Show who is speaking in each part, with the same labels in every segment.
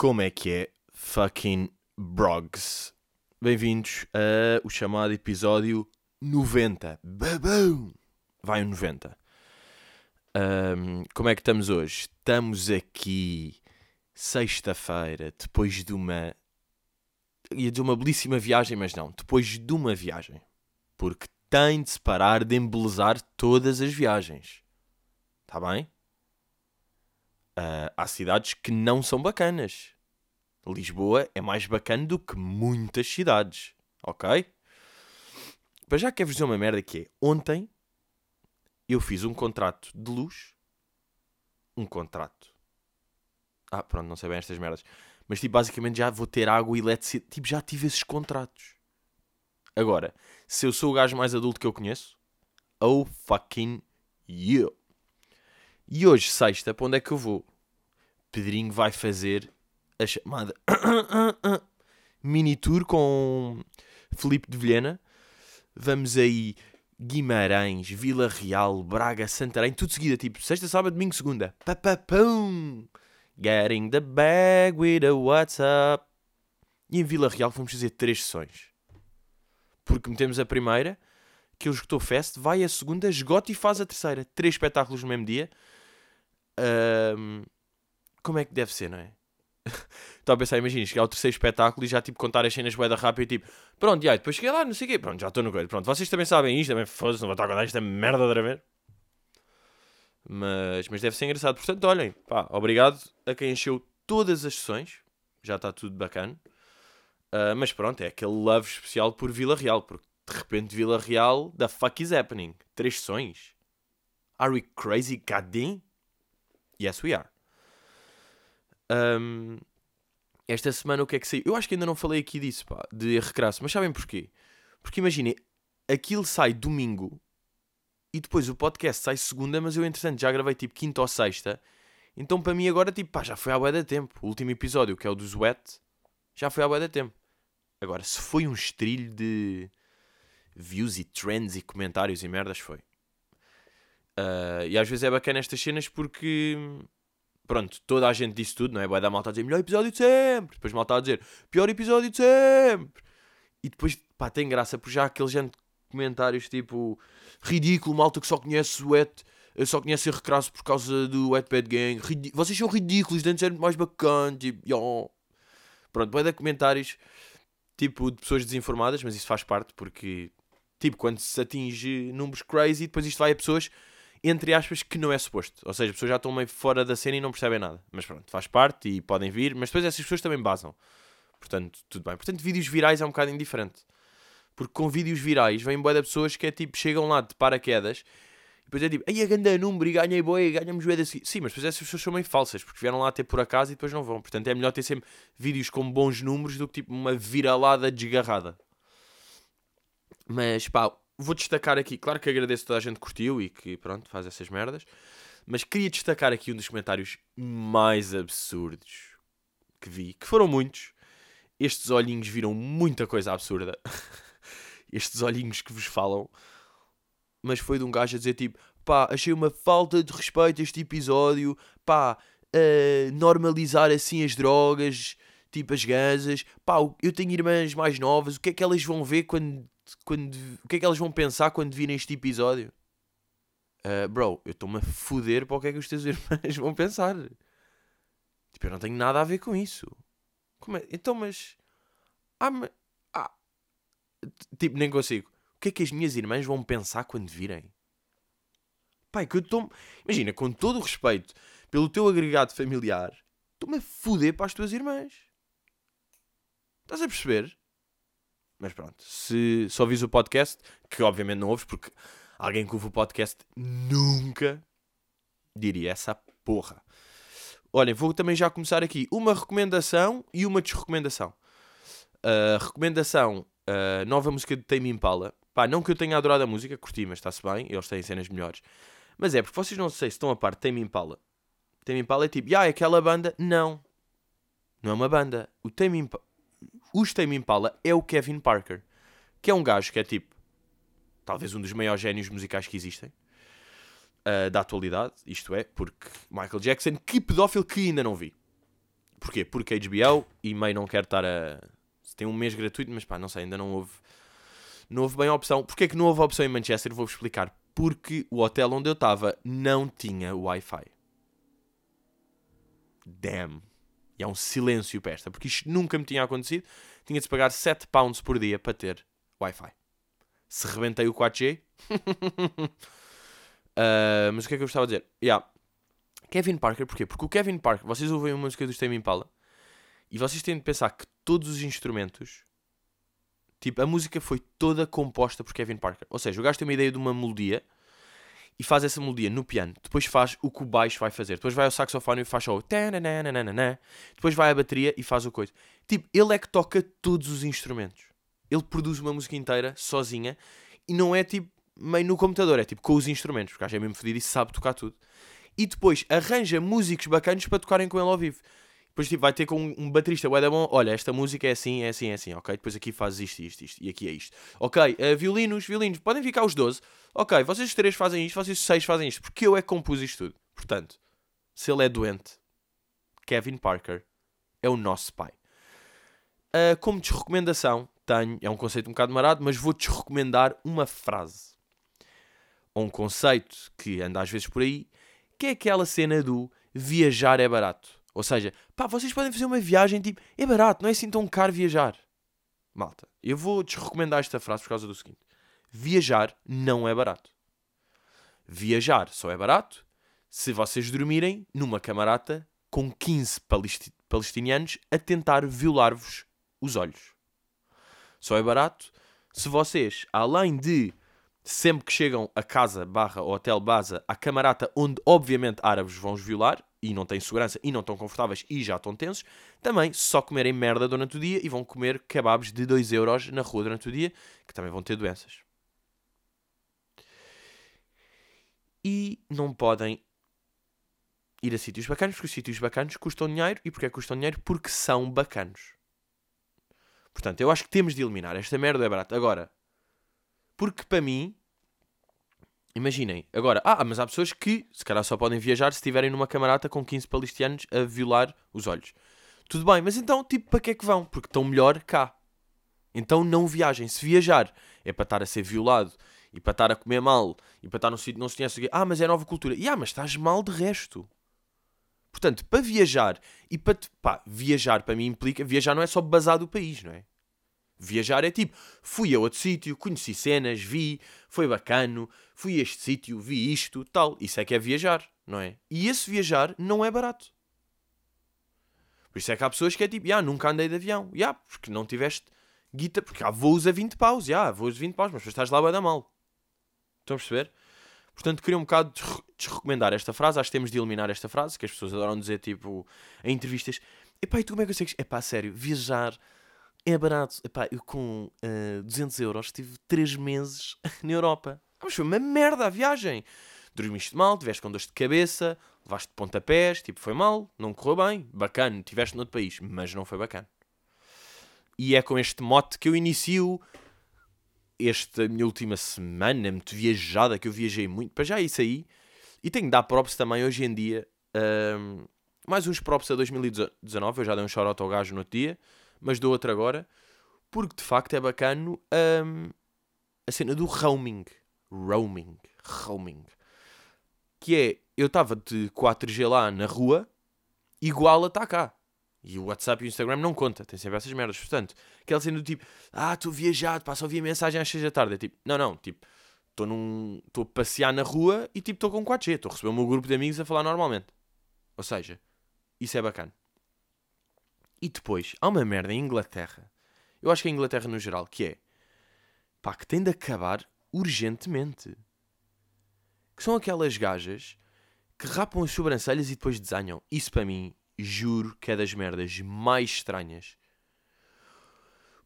Speaker 1: Como é que é, fucking brogs? Bem-vindos a o chamado episódio 90. Babão! Vai o 90. Ahm, como é que estamos hoje? Estamos aqui sexta-feira, depois de uma. ia dizer uma belíssima viagem, mas não, depois de uma viagem. Porque tem de se parar de embelezar todas as viagens. Está bem? Ah, há cidades que não são bacanas. Lisboa é mais bacana do que muitas cidades, ok? Mas já quero-vos dizer uma merda que é, ontem eu fiz um contrato de luz, um contrato. Ah, pronto, não sei bem estas merdas. Mas tipo, basicamente já vou ter água e eletricidade. Tipo, já tive esses contratos. Agora, se eu sou o gajo mais adulto que eu conheço, oh fucking you. E hoje, sexta, para onde é que eu vou? Pedrinho vai fazer a chamada mini tour com Felipe de Vilhena. Vamos aí Guimarães, Vila Real, Braga, Santarém, tudo seguida, tipo sexta, sábado, domingo, segunda. Papapum! Getting the bag with a WhatsApp. E em Vila Real vamos fazer três sessões. Porque metemos a primeira, que ele esgotou Fest, vai a segunda, esgota e faz a terceira. Três espetáculos no mesmo dia. Ahm, como é que deve ser, não é? Estou a pensar, imagina, chegar ao terceiro espetáculo e já tipo contar as cenas boeda rápido e tipo, pronto, aí, depois cheguei lá, não sei o quê, pronto, já estou no coelho, pronto, vocês também sabem isto, também foda-se, não vou estar a contar esta merda outra vez. Mas, mas deve ser engraçado, portanto, olhem, pá, obrigado a quem encheu todas as sessões, já está tudo bacana. Ah, mas pronto, é aquele love especial por Vila Real, porque de repente Vila Real, the fuck is happening? Três sessões? Are we crazy goddamn? Yes, we are. Ahm, esta semana o que é que saiu? Eu acho que ainda não falei aqui disso, pá, de recrasso, mas sabem porquê? Porque imaginem, aquilo sai domingo e depois o podcast sai segunda, mas eu entretanto já gravei tipo quinta ou sexta, então para mim agora tipo, pá, já foi há bué de tempo. O último episódio, que é o do Sweat, já foi há bué de tempo. Agora, se foi um estrilho de views e trends e comentários e merdas, foi. Ah, e às vezes é bacana estas cenas porque pronto, toda a gente disse tudo, não é? Vai dar malta a dizer melhor episódio de sempre, depois malta a dizer pior episódio de sempre, e depois pá, tem graça porque já há aquele de comentários tipo ridículo, malta que só conhece o Wet, só conhece o recrasso por causa do Wet Bad Gang, Ridi- vocês são ridículos, antes era muito mais bacana, tipo, pronto, vai dar comentários tipo de pessoas desinformadas, mas isso faz parte porque tipo quando se atinge números crazy, depois isto vai a pessoas entre aspas, que não é suposto. Ou seja, as pessoas já estão meio fora da cena e não percebem nada. Mas pronto, faz parte e podem vir, mas depois essas pessoas também basam. Portanto, tudo bem. Portanto, vídeos virais é um bocado indiferente. Porque com vídeos virais vem boa de pessoas que é tipo, chegam lá de paraquedas e depois é tipo, ai, a ganda número e ganhei boi, ganhamos bué desse... Sim, mas depois essas pessoas são meio falsas, porque vieram lá ter por acaso e depois não vão. Portanto, é melhor ter sempre vídeos com bons números do que tipo uma viralada desgarrada. Mas pá, vou destacar aqui, claro que agradeço toda a gente que curtiu e que pronto, faz essas merdas, mas queria destacar aqui um dos comentários mais absurdos que vi, que foram muitos. Estes olhinhos viram muita coisa absurda. Estes olhinhos que vos falam. Mas foi de um gajo a dizer tipo, pá, achei uma falta de respeito este episódio, pá, a normalizar assim as drogas, tipo as gansas, pá, eu tenho irmãs mais novas, o que é que elas vão ver quando quando, o que é que elas vão pensar quando virem este episódio? Ah, bro, eu estou-me a foder para o que é que os teus irmãos vão pensar. Tipo, eu não tenho nada a ver com isso. Como é? Então, mas. Ah. Ah. Tipo, nem consigo. O que é que as minhas irmãs vão pensar quando virem? Pai, que eu estou. Imagina, com todo o respeito pelo teu agregado familiar, estou-me a foder para as tuas irmãs. Estás a perceber? Mas pronto, se só vis o podcast, que obviamente não ouves, porque alguém que ouve o podcast nunca diria essa porra. Olhem, vou também já começar aqui uma recomendação e uma desrecomendação. A recomendação, a nova música de Tame Impala. Pá, não que eu tenha adorado a música, curti, mas está-se bem, eles têm cenas melhores. Mas é, porque vocês não sei se estão a par de Tame Impala. Tame Impala é tipo, ah, é aquela banda. Não. Não é uma banda. O Tame Impala os Tame Impala é o Kevin Parker, que é um gajo que é tipo, talvez um dos maiores génios musicais que existem, uh, da atualidade, isto é, porque Michael Jackson, que pedófilo que ainda não vi. Porquê? Porque HBO e meio não quer estar a. Tem um mês gratuito, mas pá, não sei, ainda não houve. Não houve bem a opção. Porquê que não houve a opção em Manchester? Vou-vos explicar. Porque o hotel onde eu estava não tinha Wi-Fi. Damn. E há um silêncio para esta, porque isto nunca me tinha acontecido. Tinha de pagar 7 pounds por dia para ter Wi-Fi. Se rebentei o 4G. uh, mas o que é que eu gostava de dizer? Yeah. Kevin Parker, porquê? Porque o Kevin Parker, vocês ouvem uma música do Tame Impala e vocês têm de pensar que todos os instrumentos, tipo, a música foi toda composta por Kevin Parker. Ou seja, o gajo tem uma ideia de uma melodia e faz essa melodia no piano. Depois faz o que o baixo vai fazer. Depois vai ao saxofone e faz só o Depois vai à bateria e faz o coisa. Tipo, ele é que toca todos os instrumentos. Ele produz uma música inteira, sozinha, e não é tipo meio no computador, é tipo com os instrumentos. Porque o gajo é mesmo fodido e sabe tocar tudo. E depois arranja músicos bacanos para tocarem com ele ao vivo. Depois tipo, vai ter com um, um baterista da bom, olha, esta música é assim, é assim, é assim, ok? Depois aqui faz isto, isto, isto, e aqui é isto. Ok, uh, violinos, violinos, podem ficar os 12. Ok, vocês três fazem isto, vocês seis fazem isto, porque eu é que compus isto tudo. Portanto, se ele é doente, Kevin Parker é o nosso pai. Uh, como desrecomendação, tenho, é um conceito um bocado marado, mas vou-te recomendar uma frase. Ou um conceito que anda às vezes por aí, que é aquela cena do viajar é barato. Ou seja, pá, vocês podem fazer uma viagem tipo, é barato, não é assim tão caro viajar. Malta, eu vou desrecomendar esta frase por causa do seguinte: viajar não é barato. Viajar só é barato se vocês dormirem numa camarata com 15 palesti palestinianos a tentar violar-vos os olhos. Só é barato se vocês, além de sempre que chegam a casa barra hotel base, a camarata onde obviamente árabes vão violar, e não têm segurança e não estão confortáveis e já estão tensos, também só comerem merda durante o dia e vão comer kebabs de 2 euros na rua durante o dia, que também vão ter doenças. E não podem ir a sítios bacanos, porque os sítios bacanos custam dinheiro. E porquê custam dinheiro? Porque são bacanos. Portanto, eu acho que temos de eliminar. Esta merda é barata. Agora, porque para mim, Imaginem, agora, ah, mas há pessoas que se calhar só podem viajar se estiverem numa camarata com 15 palestianos a violar os olhos. Tudo bem, mas então, tipo, para que é que vão? Porque estão melhor cá. Então não viajem. Se viajar é para estar a ser violado e para estar a comer mal e para estar num sítio não se conhece. Ah, mas é nova cultura. E ah, mas estás mal de resto. Portanto, para viajar e para. Pá, viajar para mim implica. Viajar não é só basar do país, não é? Viajar é tipo, fui a outro sítio, conheci cenas, vi, foi bacano, fui a este sítio, vi isto, tal. Isso é que é viajar, não é? E esse viajar não é barato. Por isso é que há pessoas que é tipo, ah, nunca andei de avião. Yeah, porque não tiveste guita, porque há voos a 20 paus, yeah, voos a 20 paus, mas estás lá a dar mal. Estão a perceber? Portanto, queria um bocado desrecomendar esta frase. Acho que temos de eliminar esta frase, que as pessoas adoram dizer, tipo, em entrevistas. Epá, e tu como é que consegues? Epá, sério, viajar é barato. Epá, eu com uh, eh, 200 euros estive 3 meses na Europa. Ah, mas foi uma merda a viagem. Dormiste mal, tiveste com dores de cabeça, levaste pontapés, tipo, foi mal, não correu bem, bacana, tiveste noutro país, mas não foi bacana. E é com este mote que eu inicio esta minha última semana, muito viajada, que eu viajei muito, para já isso aí. E tenho de dar props também hoje em dia. Um, mais uns props a 2019, eu já dei um shout ao gajo no outro dia mas dou outra agora, porque de facto é bacano um, a cena do roaming. Roaming. Roaming. Que é, eu estava de 4G lá na rua, igual a está cá. E o WhatsApp e o Instagram não conta, tem sempre essas merdas. Portanto, aquela cena do tipo, ah, estou viajado, pá, só vi a mensagem às 6 da tarde. É tipo, não, não, tipo, estou num. estou a passear na rua e tipo, estou com 4G, estou a receber o meu grupo de amigos a falar normalmente. Ou seja, isso é bacana. E depois, há uma merda em Inglaterra. Eu acho que é a Inglaterra no geral, que é pá, que tem de acabar urgentemente. Que são aquelas gajas que rapam as sobrancelhas e depois desenham. Isso para mim, juro que é das merdas mais estranhas.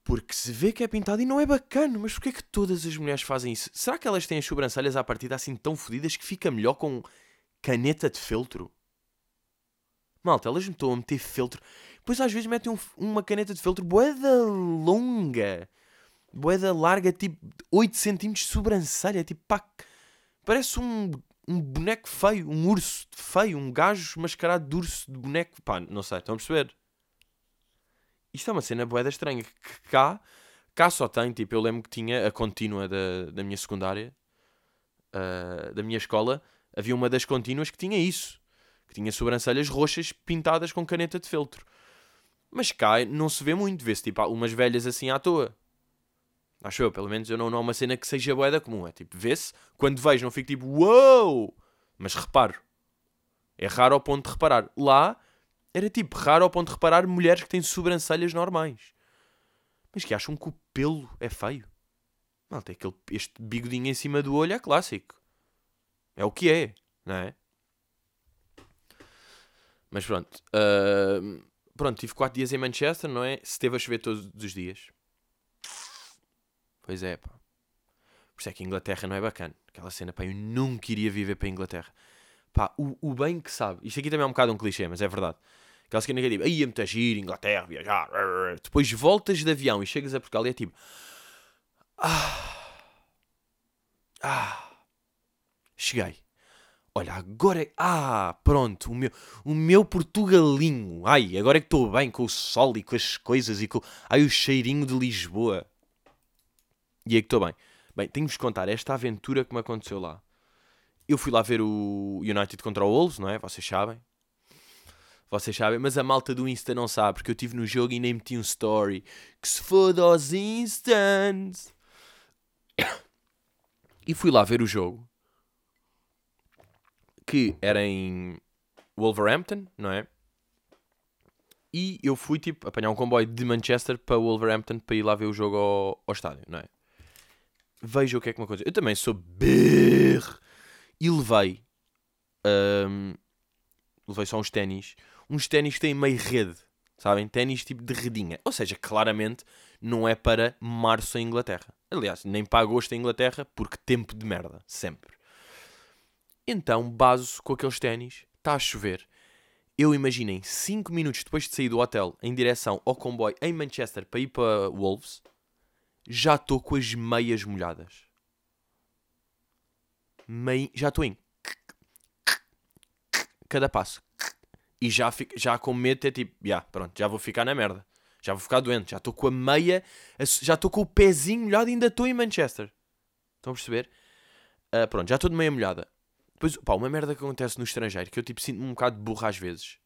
Speaker 1: Porque se vê que é pintado e não é bacana, mas porquê é que todas as mulheres fazem isso? Será que elas têm as sobrancelhas à partida assim tão fodidas que fica melhor com caneta de feltro? Malta, elas me estão a meter feltro. Depois às vezes metem um, uma caneta de feltro boeda longa. Boeda larga, tipo 8 cm de sobrancelha. Tipo, pá, parece um, um boneco feio, um urso feio, um gajo mascarado de urso de boneco. Pá, não sei, estão a perceber? Isto é uma cena boeda estranha. Que cá, cá só tem, tipo, eu lembro que tinha a contínua da, da minha secundária, uh, da minha escola, havia uma das contínuas que tinha isso. Que tinha sobrancelhas roxas pintadas com caneta de feltro. Mas cá não se vê muito, vê-se tipo umas velhas assim à toa. Acho eu, pelo menos eu não, não é uma cena que seja boeda comum. É tipo, vê-se, quando vejo não fico tipo, uou! Wow! Mas reparo. É raro ao ponto de reparar. Lá era tipo raro ao ponto de reparar mulheres que têm sobrancelhas normais. Mas que acham que o pelo é feio. Não, tem aquele, este bigodinho em cima do olho é clássico. É o que é, não é? Mas pronto. Uh, pronto, tive 4 dias em Manchester, não é? Se teve a chover todos os dias. Pois é, pá. Por isso é que a Inglaterra não é bacana. Aquela cena, pá, eu nunca iria viver para a Inglaterra. Pá, o, o bem que sabe. Isto aqui também é um bocado um clichê, mas é verdade. Aquela cena que é tipo, aí é muito giro, Inglaterra, viajar. Depois voltas de avião e chegas a Portugal e é tipo. Ah. Ah. Cheguei. Olha, agora é. Ah, pronto, o meu, o meu Portugalinho. Ai, agora é que estou bem com o sol e com as coisas e com. Ai, o cheirinho de Lisboa. E é que estou bem. Bem, tenho-vos contar esta aventura que me aconteceu lá. Eu fui lá ver o United contra o Wolves, não é? Vocês sabem. Vocês sabem, mas a malta do Insta não sabe, porque eu estive no jogo e nem meti um story. Que se foda aos instants. E fui lá ver o jogo. Que era em Wolverhampton, não é? E eu fui, tipo, apanhar um comboio de Manchester para Wolverhampton para ir lá ver o jogo ao, ao estádio, não é? Veja o que é que me aconteceu. Eu também sou berro e levei. Um, levei só uns ténis. Uns ténis que têm meio rede. Sabem? Ténis tipo de redinha. Ou seja, claramente não é para março em Inglaterra. Aliás, nem para agosto em Inglaterra, porque tempo de merda. Sempre. Então, baso com aqueles ténis. Está a chover. Eu imaginem, 5 minutos depois de sair do hotel em direção ao comboio em Manchester para ir para Wolves, já estou com as meias molhadas meio, já estou em cada passo. E já, fico, já com medo de tipo, já, yeah, pronto, já vou ficar na merda. Já vou ficar doente. Já estou com a meia, já estou com o pezinho molhado e ainda estou em Manchester. Estão a perceber? Uh, pronto, já estou de meia molhada. Depois, pá, uma merda que acontece no estrangeiro, que eu tipo sinto-me um bocado burro às vezes.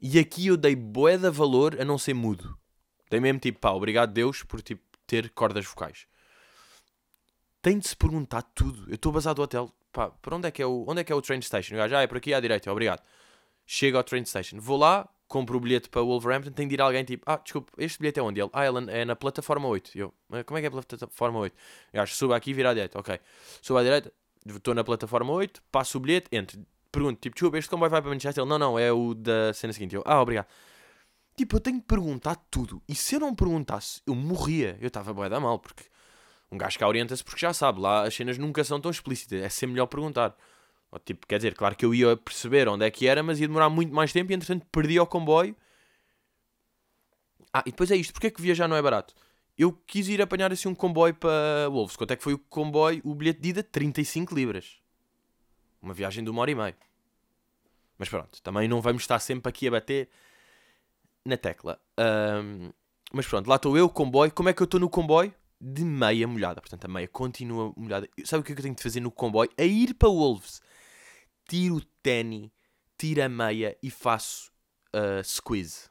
Speaker 1: E aqui eu dei bué de valor a não ser mudo. Dei mesmo tipo, pá, obrigado Deus por tipo ter cordas vocais tem de se perguntar tudo. Eu estou basado do hotel. Pá, para onde é que é o, onde é que é o train station? O gajo, ah, é por aqui à direita, obrigado. Chego ao train station. Vou lá, compro o bilhete para Wolverhampton, tem de ir alguém tipo, ah, desculpa, este bilhete é onde? Ele, ah, é na plataforma 8. Eu, como é que é a plataforma 8? O gajo, suba aqui e vira à direita, ok. Subo à direita, estou na plataforma 8, passo o bilhete, entro. Pergunto, tipo, desculpa, este comboio vai para Manchester? Ele, não, não, é o da cena seguinte. Eu, ah, obrigado. Tipo, eu tenho de perguntar tudo. E se eu não perguntasse, eu morria. Eu estava bué da mal, porque um gajo cá orienta-se porque já sabe, lá as cenas nunca são tão explícitas, é sempre melhor perguntar. Ou, tipo, quer dizer, claro que eu ia perceber onde é que era, mas ia demorar muito mais tempo e entretanto perdi o comboio. Ah, e depois é isto, porque é que viajar não é barato? Eu quis ir apanhar assim um comboio para Wolves. Quanto é que foi o comboio? O bilhete de ida? 35 libras. Uma viagem de uma hora e meia. Mas pronto, também não vamos estar sempre aqui a bater na tecla. Um, mas pronto, lá estou eu, comboio. Como é que eu estou no comboio? de meia molhada. Portanto, a meia continua molhada. Sabe o que é que eu tenho de fazer no comboio? A ir para Wolves. Tiro o ténis, tiro a meia e faço uh, squeeze.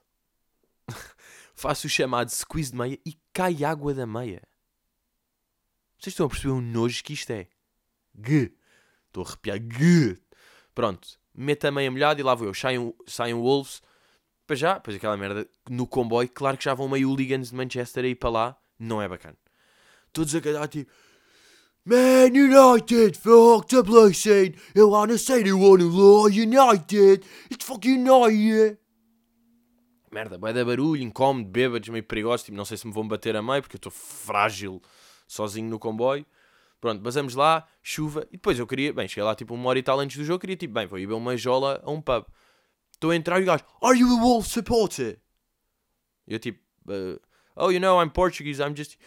Speaker 1: faço o chamado squeeze de meia e cai água da meia. Vocês estão a perceber o nojo que isto é? G. Estou a arrepiar. G. Pronto. Meto a meia molhada e lá vou eu. Saio, saio Wolves. Para já, pois aquela merda no comboio. Claro que já vão meio hooligans de Manchester aí para lá. Não é bacana todos a cantar tipo Man United, fuck the place Eu wanna say they wanna law United, it's fuck United. Merda, vai dar barulho, incómodo, bêbados, meio perigosos. Tipo, não sei se me vão bater a meio porque eu estou frágil sozinho no comboio. Pronto, basamos lá, chuva. E depois eu queria, bem, cheguei lá tipo uma hora e tal antes do jogo. Queria tipo, bem, vou ir ver uma jola a um pub. Estou a entrar e o gajo, Are you a Wolf supporter? E eu tipo, uh, Oh, you know, I'm Portuguese, I'm just.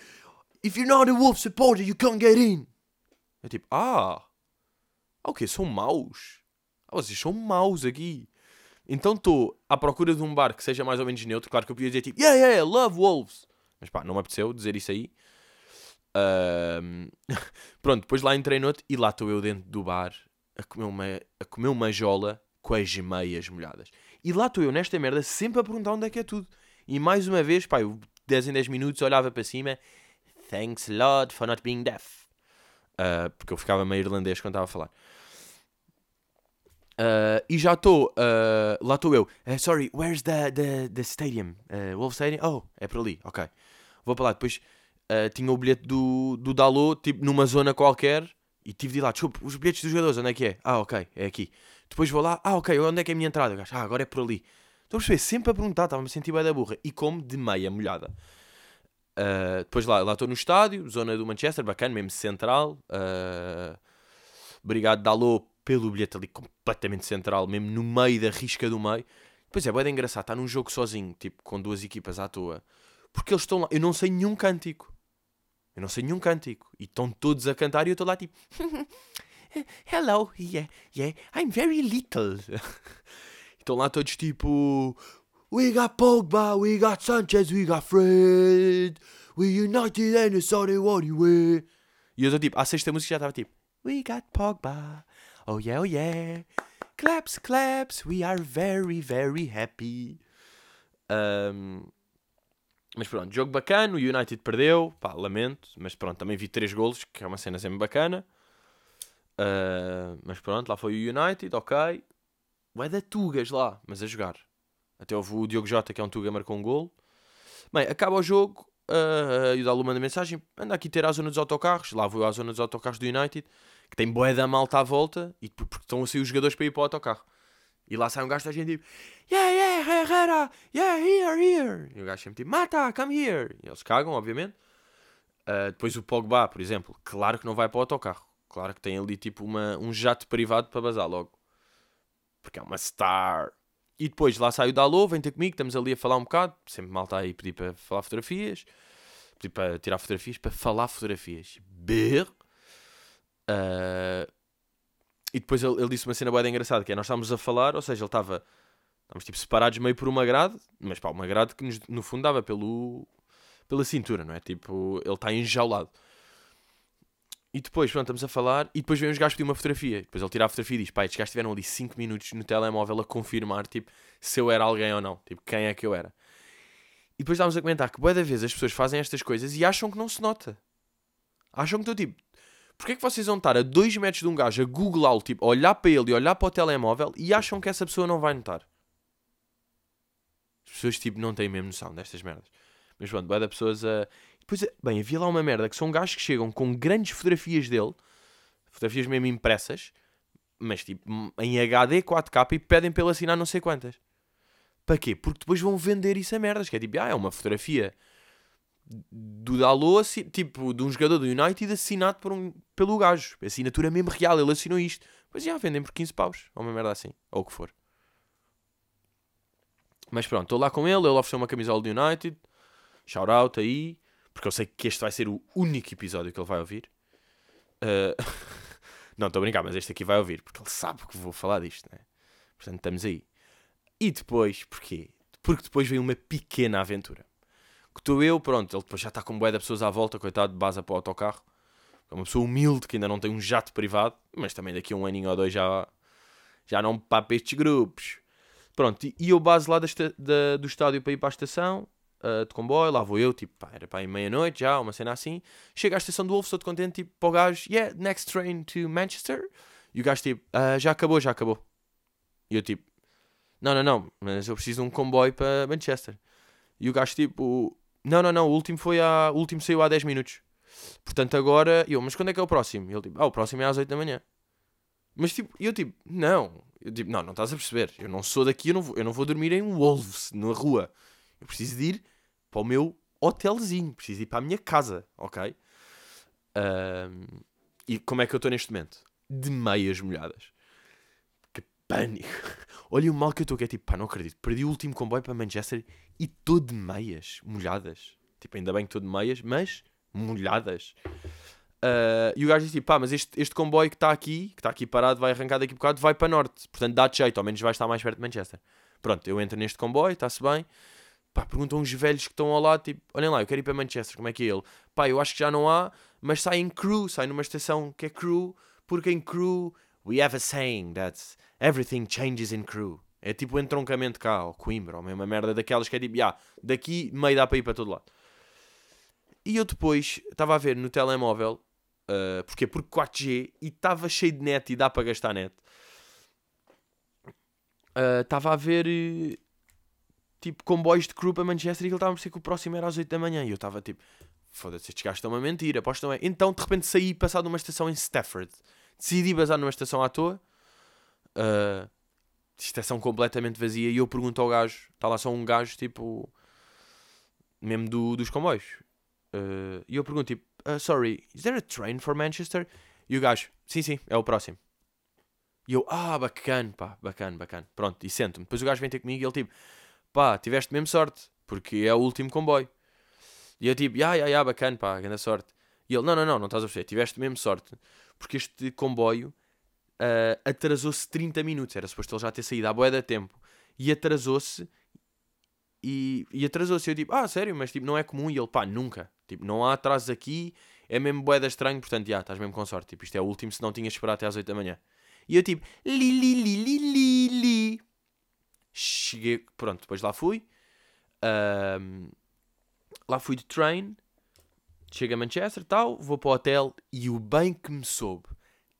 Speaker 1: If you're not a Wolf supporter, you can't get in. É tipo, ah, ok, são maus. Ah, vocês são maus aqui. Então estou à procura de um bar que seja mais ou menos neutro. Claro que eu podia dizer tipo, yeah, yeah, love Wolves. Mas pá, não me apeteceu dizer isso aí. Ahm, Pronto, depois lá entrei no outro e lá estou eu dentro do bar a comer uma, a comer uma jola com as meias molhadas. E lá estou eu nesta merda sempre a perguntar onde é que é tudo. E mais uma vez, pá, eu 10 em 10 minutos olhava para cima. Thanks a lot for not being deaf. Ah, porque eu ficava meio irlandês quando estava a falar. Ah, e já estou, ah, lá estou eu. "Ah, sorry, where's the, the, the stadium? Uh, Wolf Stadium? Oh, é por ali, ok. Vou para lá. Depois tinha o bilhete do, do Dalot, tipo numa zona qualquer. E tive de ir lá, desculpe, os bilhetes dos jogadores, onde é que é? Ah, ok, é aqui. Depois vou lá, ah, ok, onde é que é a minha entrada? Gajo, Ah, agora é por ali. Estou a perceber, sempre a perguntar, estava-me a sentir bem da burra. E como de meia molhada. Depois lá lá estou no estádio, zona do Manchester, bacana, mesmo central. Obrigado, Dalot, pelo bilhete ali completamente central, mesmo no meio da risca do meio. Pois é, é engraçado, está num jogo sozinho, tipo, com duas equipas à toa. Porque eles estão lá, eu não sei nenhum cântico. Eu não sei nenhum cântico. E estão todos a cantar e eu estou lá tipo... Hello, yeah, yeah, I'm very little. estão lá todos tipo... We got Pogba, we got Sanchez, we got Fred. We united and it's all they want. E eu estou tipo, à sexta música já estava tipo... We got Pogba, oh yeah, oh yeah. Claps, claps, we are very, very happy. Um, mas pronto, jogo bacana, o United perdeu, pá, lamento, mas pronto, também vi três golos, que é uma cena sempre bacana. Ah, mas pronto, lá foi o United, ok. Vai da Tugas lá, mas a jogar. Até houve o Diogo Jota, que é um Tuga, marcou um golo. Bem, acaba o jogo, ah, e o Dalu manda mensagem, anda aqui ter à zona dos autocarros. Lá vou à zona dos autocarros do United, que tem boé da malta à volta, e porque estão a sair os jogadores para ir para o autocarro. E lá sai um gajo da gente tipo, yeah, yeah, Herrera, yeah, here, here. E o gajo sempre tipo, mata, come here. E eles cagam, obviamente. Uh, depois o Pogba, por exemplo, claro que não vai para o autocarro. Claro que tem ali tipo uma, um jato privado para bazar logo. Porque é uma star. E depois lá sai o Dalô, vem ter comigo, estamos ali a falar um bocado. Sempre mal está aí pedir para falar fotografias. Pedir para tirar fotografias, para falar fotografias. Ber. Uh, e depois ele, ele disse uma cena bem engraçada, que é nós estávamos a falar, ou seja, ele estava... Estávamos tipo separados meio por uma grade, mas pá, uma grade que nos, no fundo dava pelo, pela cintura, não é? Tipo, ele está enjaulado. E depois, pronto, estamos a falar, e depois vem os gajos pedir uma fotografia. Depois ele tira a fotografia e diz: pá, estes gajos estiveram ali 5 minutos no telemóvel a confirmar, tipo, se eu era alguém ou não. Tipo, quem é que eu era. E depois estávamos a comentar que, boa da vez, as pessoas fazem estas coisas e acham que não se nota. Acham que estou tipo, Porquê é que vocês vão estar a 2 metros de um gajo a googlá-lo, tipo, a olhar para ele e olhar para o telemóvel e acham que essa pessoa não vai notar? As pessoas, tipo, não têm mesmo noção destas merdas. Mas pronto, vai da pessoas a. Depois, bem, havia lá uma merda que são gajos que chegam com grandes fotografias dele, fotografias mesmo impressas, mas tipo, em HD 4K e pedem para ele assinar não sei quantas. Para quê? Porque depois vão vender isso a merdas, que é tipo, ah, é uma fotografia do Dalot, tipo, de um jogador do United assinado por um, pelo gajo. Assinatura mesmo real, ele assinou isto. Pois já, vendem por 15 paus, ou uma merda assim, ou o que for. Mas pronto, estou lá com ele, ele ofereceu uma camisola do United, shout out aí, porque eu sei que este vai ser o único episódio que ele vai ouvir. Uh... não, estou a brincar, mas este aqui vai ouvir, porque ele sabe que vou falar disto, né? Portanto, estamos aí. E depois, porquê? Porque depois vem uma pequena aventura que estou eu, pronto, ele depois já está com bué de pessoas à volta, coitado, base para o autocarro. É uma pessoa humilde que ainda não tem um jato privado, mas também daqui a um aninho ou dois já, já não papa estes grupos. Pronto, e eu base lá da, da, do estádio para ir para a estação, uh, de comboio, lá vou eu, tipo, pá, era para ir meia-noite já, uma cena assim. Chego à estação do Wolf, estou contente, tipo, para o gajo, yeah, next train to Manchester. E o gajo, tipo, uh, já acabou, já acabou. E eu, tipo, não, não, não, mas eu preciso de um comboio para Manchester. E o gajo, tipo, não, não, não. O último foi a... O último saiu há 10 minutos. Portanto, agora. Eu, mas quando é que é o próximo? Ele tipo, ah, o próximo é às 8 da manhã. Mas tipo, eu tipo, não. Eu tipo, não, não estás a perceber. Eu não sou daqui, eu não vou, eu não vou dormir em Wolves, na rua. Eu preciso de ir para o meu hotelzinho. Preciso ir para a minha casa, ok? Um, e como é que eu estou neste momento? De meias molhadas. Que pânico. Olha o mal que eu estou, que é tipo, pá, não acredito. Perdi o último comboio para Manchester e estou de meias, molhadas. Tipo, ainda bem que estou de meias, mas molhadas. Uh, e o gajo tipo, pá, mas este, este comboio que está aqui, que está aqui parado, vai arrancar daqui a bocado, vai para norte. Portanto, dá-te jeito, ao menos vai estar mais perto de Manchester. Pronto, eu entro neste comboio, está-se bem. Pá, perguntam uns velhos que estão ao lado, tipo, olhem lá, eu quero ir para Manchester, como é que é ele? Pá, eu acho que já não há, mas sai em Crew, sai numa estação que é Crew, porque em Crew we have a saying that everything changes in Crew. É tipo entroncamento cá, ou Coimbra, ou mesmo merda daquelas que é tipo, yeah, daqui meio dá para ir para todo lado. E eu depois estava a ver no telemóvel, uh, porque Porque 4G e estava cheio de net e dá para gastar net. Ah, estava uh, a ver uh, tipo comboios de crew para Manchester e ele estava a dizer que o próximo era às 8 da manhã. E eu estava tipo, foda-se, estes gajos estão a mentir, apostam é. Então de repente saí passado numa estação em Stafford. Decidi basar numa estação à toa. Uh, estação completamente vazia. E eu pergunto ao gajo, está lá só um gajo tipo, mesmo do, dos comboios. Uh, e eu pergunto tipo, uh, sorry, is there a train for Manchester? E o gajo, sim, sim, é o próximo. E eu, ah, bacana, pá, bacana, bacana. Pronto, e sento-me. Depois o gajo vem ter comigo e ele tipo, pá, tiveste mesmo sorte, porque é o último comboio. E eu tipo, ya, ya, ya, bacana, pá, grande sorte. E ele, não, não, não, não estás a perceber, tiveste mesmo sorte, porque este comboio uh, atrasou-se 30 minutos, era suposto ele já ter saído à boia da tempo, e atrasou-se, e, e atrasou-se. Eu tipo, ah, sério, mas tipo, não é comum. E ele, pá, nunca. Tipo, não há atrasos aqui, é mesmo boeda estranho, portanto, já, estás mesmo com sorte. Tipo, isto é o último, se não tinhas esperado até às 8 da manhã. E eu tipo, li, li, li, li, li, li. Cheguei, pronto, depois lá fui. Um, lá fui de train. Chego a Manchester tal, vou para o hotel e o bem que me soube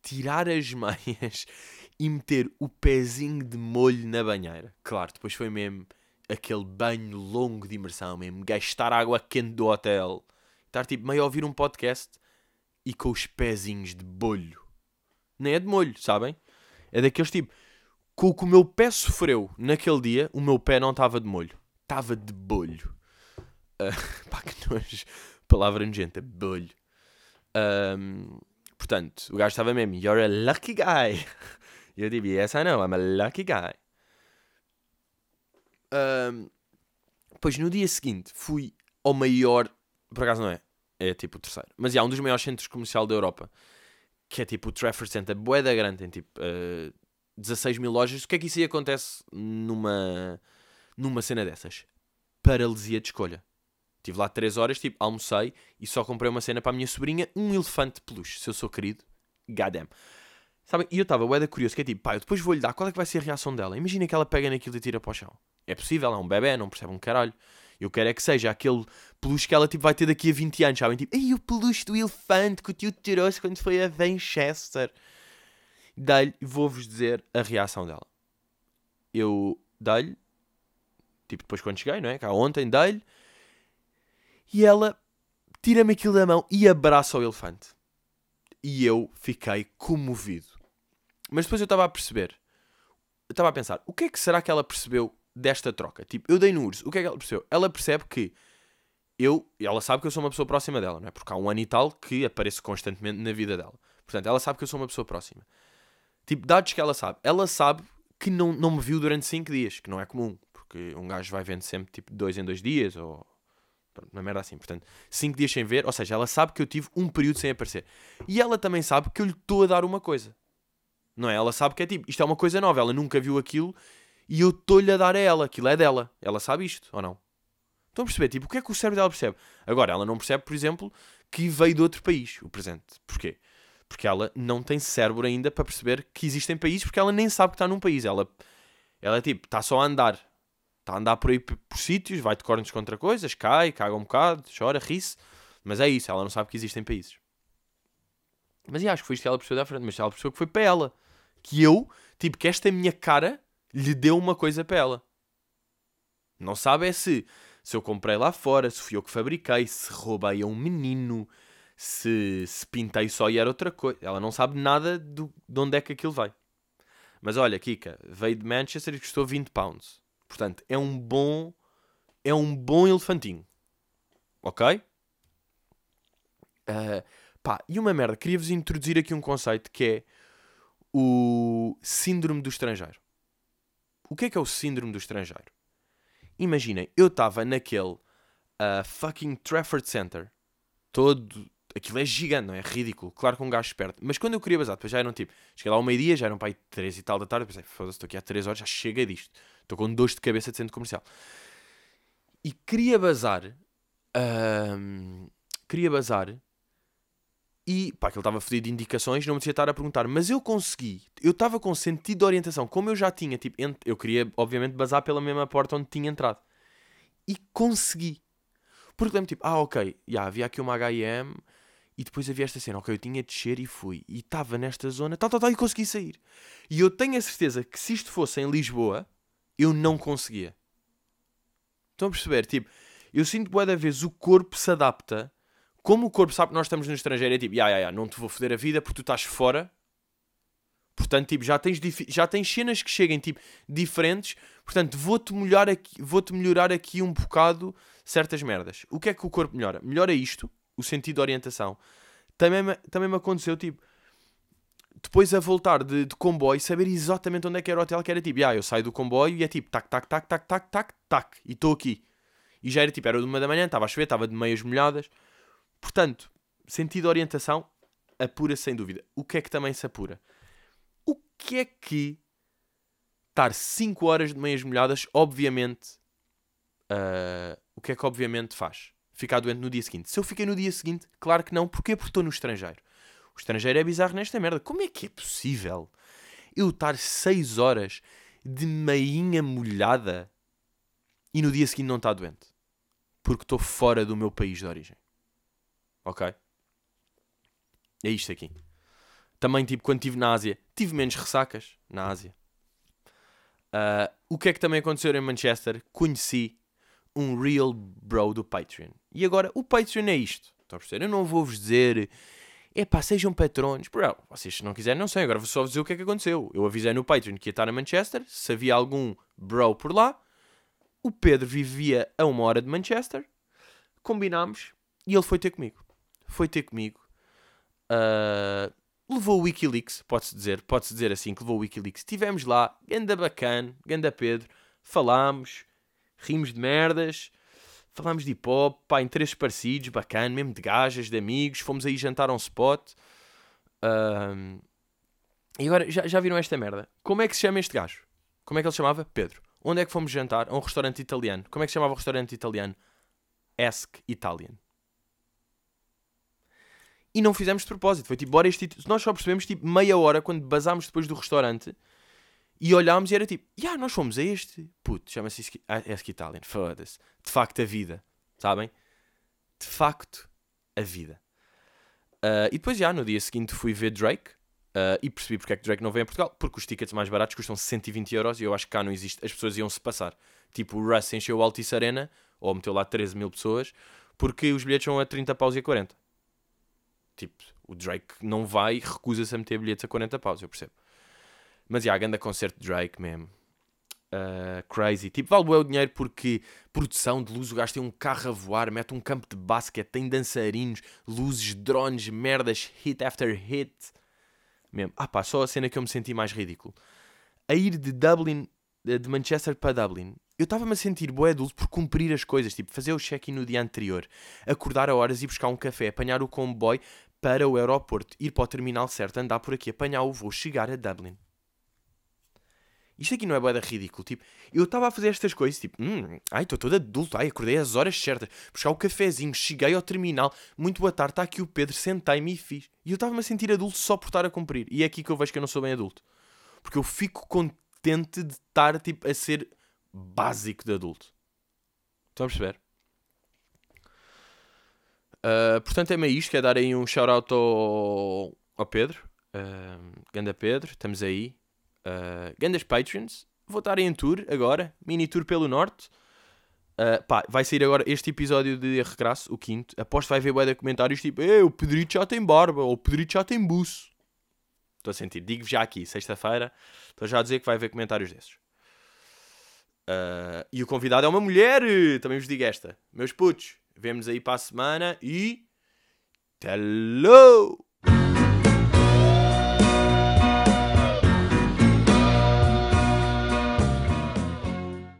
Speaker 1: tirar as meias e meter o pezinho de molho na banheira. Claro, depois foi mesmo aquele banho longo de imersão mesmo, gastar água quente do hotel, estar tipo meio a ouvir um podcast e com os pezinhos de bolho. Nem é de molho, sabem? É daqueles tipo, com o que o meu pé sofreu naquele dia, o meu pé não estava de molho, estava de bolho. Uh, pá, que nojo. Palavra nojenta, bolho. Um, portanto, o gajo estava mesmo, you're a lucky guy. E eu digo, yes I know, I'm a lucky guy. Um, pois no dia seguinte fui ao maior, por acaso não é, é tipo o terceiro, mas é um dos maiores centros comerciais da Europa, que é tipo o Trafford Center, boeda grande, tem tipo uh, ah, 16 mil lojas. O que é que isso aí acontece numa, numa cena dessas? Paralisia de escolha. Estive lá 3 horas, tipo, almocei e só comprei uma cena para a minha sobrinha, um elefante peluche. Se eu sou querido, goddamn. Sabem? E eu estava bué curioso, que é tipo, pá, eu depois vou-lhe dar, qual é que vai ser a reação dela? Imagina que ela pega naquilo e tira para o chão. É possível, é um bebê, não percebe um caralho. Eu quero é que seja aquele peluche que ela tipo, vai ter daqui a 20 anos, sabem? Tipo, ei, o peluche do elefante que o tio tirou-se quando foi a Manchester. Dei-lhe, vou-vos dizer a reação dela. Eu dei-lhe, tipo, depois quando cheguei, não é? Cá ontem, dei-lhe, e ela tira-me aquilo da mão e abraça o elefante. E eu fiquei comovido. Mas depois eu estava a perceber, eu estava a pensar, o que é que será que ela percebeu desta troca. Tipo, eu dei no urso. O que é que ela percebeu? Ela percebe que eu, ela sabe que eu sou uma pessoa próxima dela, não é? Porque há um ano e tal que apareço constantemente na vida dela. Portanto, ela sabe que eu sou uma pessoa próxima. Tipo, dados que ela sabe. Ela sabe que não, não me viu durante 5 dias, que não é comum. Porque um gajo vai vendo sempre tipo dois em dois dias ou. Uma merda assim. Portanto, 5 dias sem ver. Ou seja, ela sabe que eu tive um período sem aparecer. E ela também sabe que eu lhe estou a dar uma coisa. Não é? Ela sabe que é tipo, isto é uma coisa nova. Ela nunca viu aquilo e eu estou-lhe a dar a ela, aquilo é dela. Ela sabe isto, ou não? Estão a perceber? Tipo, o que é que o cérebro dela percebe? Agora, ela não percebe, por exemplo, que veio de outro país, o presente. Porquê? Porque ela não tem cérebro ainda para perceber que existem países, porque ela nem sabe que está num país. Ela, ela é tipo, está só a andar. Está a andar por aí por, sítios, vai de cornos contra coisas, cai, caga um bocado, chora, ri-se. Mas é isso, ela não sabe que existem países. Mas e acho que foi isto que ela percebeu da frente. Mas ela percebeu que foi para ela. Que eu, tipo, que esta minha cara lhe deu uma coisa para ela. Não sabe é se, se eu comprei lá fora, se fui eu que fabriquei, se roubei a um menino, se, se pintei só e era outra coisa. Ela não sabe nada do, de onde é que aquilo vai. Mas olha, Kika, veio de Manchester e custou 20 pounds. Portanto, é um bom. É um bom elefantinho. Ok? Uh, pá, e uma merda, queria-vos introduzir aqui um conceito que é o síndrome do estrangeiro. O que é que é o síndrome do estrangeiro? Imaginem, eu estava naquele uh, fucking Trafford Center, todo aquilo é gigante, não é? é ridículo. Claro que um gajo esperto. Mas quando eu queria bazar, depois já eram tipo, cheguei lá ao meio-dia, já eram para aí 3 e tal da tarde, pensei, foda-se, estou aqui há 3 horas, já chega disto. Estou com dores de cabeça de centro comercial. E queria bazar, hum, queria bazar, e pá, que ele estava fedido de indicações, não me tinha estar a perguntar, mas eu consegui, eu estava com sentido de orientação, como eu já tinha, tipo, eu queria obviamente bazar pela mesma porta onde tinha entrado. E consegui. Porque lembro tipo, ah ok, já, havia aqui uma H&M, e depois havia esta cena, ok, eu tinha de descer e fui. E estava nesta zona, tal, tal, tal, e consegui sair. E eu tenho a certeza que se isto fosse em Lisboa, eu não conseguia. Estão a perceber? Tipo, eu sinto que da vez o corpo se adapta como o corpo sabe que nós estamos no estrangeiro, é tipo, ya, ya, ya, não te vou foder a vida porque tu estás fora. Portanto, tipo, já tens, já tens cenas que cheguem, tipo, diferentes. Portanto, vou-te melhorar aqui, vou-te melhorar aqui um bocado certas merdas. O que é que o corpo melhora? Melhora isto, o sentido de orientação. Também me, também me aconteceu, tipo, depois a voltar de, de, comboio, saber exatamente onde é que era o hotel, que era tipo, ah, eu saio do comboio e é tipo, tac, tac, tac, tac, tac, tac, tac, e estou aqui. E já era tipo, era de uma da manhã, estava a chover, estava de meias molhadas. Portanto, sentido de orientação apura sem dúvida. O que é que também se apura? O que é que estar 5 horas de meias molhadas, obviamente, uh, o que é que obviamente faz? Ficar doente no dia seguinte. Se eu fiquei no dia seguinte, claro que não. Porquê? Porque estou no estrangeiro. O estrangeiro é bizarro nesta merda. Como é que é possível eu estar 6 horas de meinha molhada e no dia seguinte não estar doente? Porque estou fora do meu país de origem. Ok? É isto aqui. Também, tipo, quando estive na Ásia, tive menos ressacas na Ásia. Uh, o que é que também aconteceu em Manchester? Conheci um real bro do Patreon. E agora, o Patreon é isto. Estão a perceber? Eu não vou-vos dizer, epá, sejam patronos. Bro, vocês se não quiserem, não sei. Agora vou só dizer o que é que aconteceu. Eu avisei no Patreon que ia estar a Manchester. Se havia algum bro por lá. O Pedro vivia a uma hora de Manchester. Combinámos e ele foi ter comigo foi ter comigo. Uh, levou o Wikileaks, pode-se dizer, pode-se dizer assim, que levou o Wikileaks. Estivemos lá, ganda bacana, ganda Pedro, falámos, rimos de merdas, falámos de hip hop, pá, interesses parecidos, bacana, mesmo de gajas, de amigos, fomos aí jantar a um spot. Uh, e agora, já, já viram esta merda? Como é que se chama este gajo? Como é que ele chamava? Pedro. Onde é que fomos jantar? A um restaurante italiano. Como é que se chamava o restaurante italiano? Ask Italian e não fizemos de propósito. Foi tipo, bora este. Nós só percebemos tipo meia hora quando basámos depois do restaurante e olhámos e era tipo, já, yeah, nós fomos a este. Puto, chama-se Esque Italian. Foda-se. De facto, a vida. Sabem? De facto, a vida. Uh, e depois, já, no dia seguinte fui ver Drake. Uh, e percebi porque é que Drake não vem a Portugal. Porque os tickets mais baratos custam 120 euros e eu acho que cá não existe. As pessoas iam-se passar. Tipo, o Russ encheu o Altice Arena, ou meteu lá 13 mil pessoas, porque os bilhetes são a 30 paus e a 40. Tipo, o Drake não vai e recusa-se a meter bilhetes a 40 paus, eu percebo. Mas, já, yeah, grande concerto de Drake mesmo. Uh, crazy. Tipo, vale o dinheiro porque produção de luz, o gajo tem um carro a voar, mete um campo de basquete, tem dançarinos, luzes, drones, merdas, hit after hit. Mesmo. Ah pá, só a cena que eu me senti mais ridículo. A ir de Dublin, de Manchester para Dublin, eu estava-me a sentir boé adulto por cumprir as coisas, tipo, fazer o check-in no dia anterior, acordar a horas e buscar um café, apanhar o comboio para o aeroporto, ir para o terminal certo, andar por aqui, apanhar o voo, chegar a Dublin. Isto aqui não é boeda ridículo, tipo, eu estava a fazer estas coisas, tipo, hum, ai, estou todo adulto, ai, acordei às horas certas, buscar o cafezinho, cheguei ao terminal, muito boa tarde, está aqui o Pedro, sentei-me e fiz. E eu estava-me a sentir adulto só por estar a cumprir. E é aqui que eu vejo que eu não sou bem adulto. Porque eu fico contente de estar, tipo, a ser básico de adulto. Estão a perceber? Uh, portanto, é meio isto. Quer dar aí um shout-out ao, ao Pedro. Uh, Ganda Pedro, estamos aí. Uh, Gandas Patreons. Vou estar em tour agora. Mini tour pelo Norte. Uh, pá, vai sair agora este episódio de Regresso, o quinto. Aposto vai ver bué de comentários tipo o Pedrito já tem barba, ou o Pedrito já tem buço. Estou a sentir. Digo já aqui, sexta-feira. Estou já a dizer que vai haver comentários desses. Uh, e o convidado é uma mulher. Também vos digo esta. Meus putos, vemos aí para a semana e. Hello!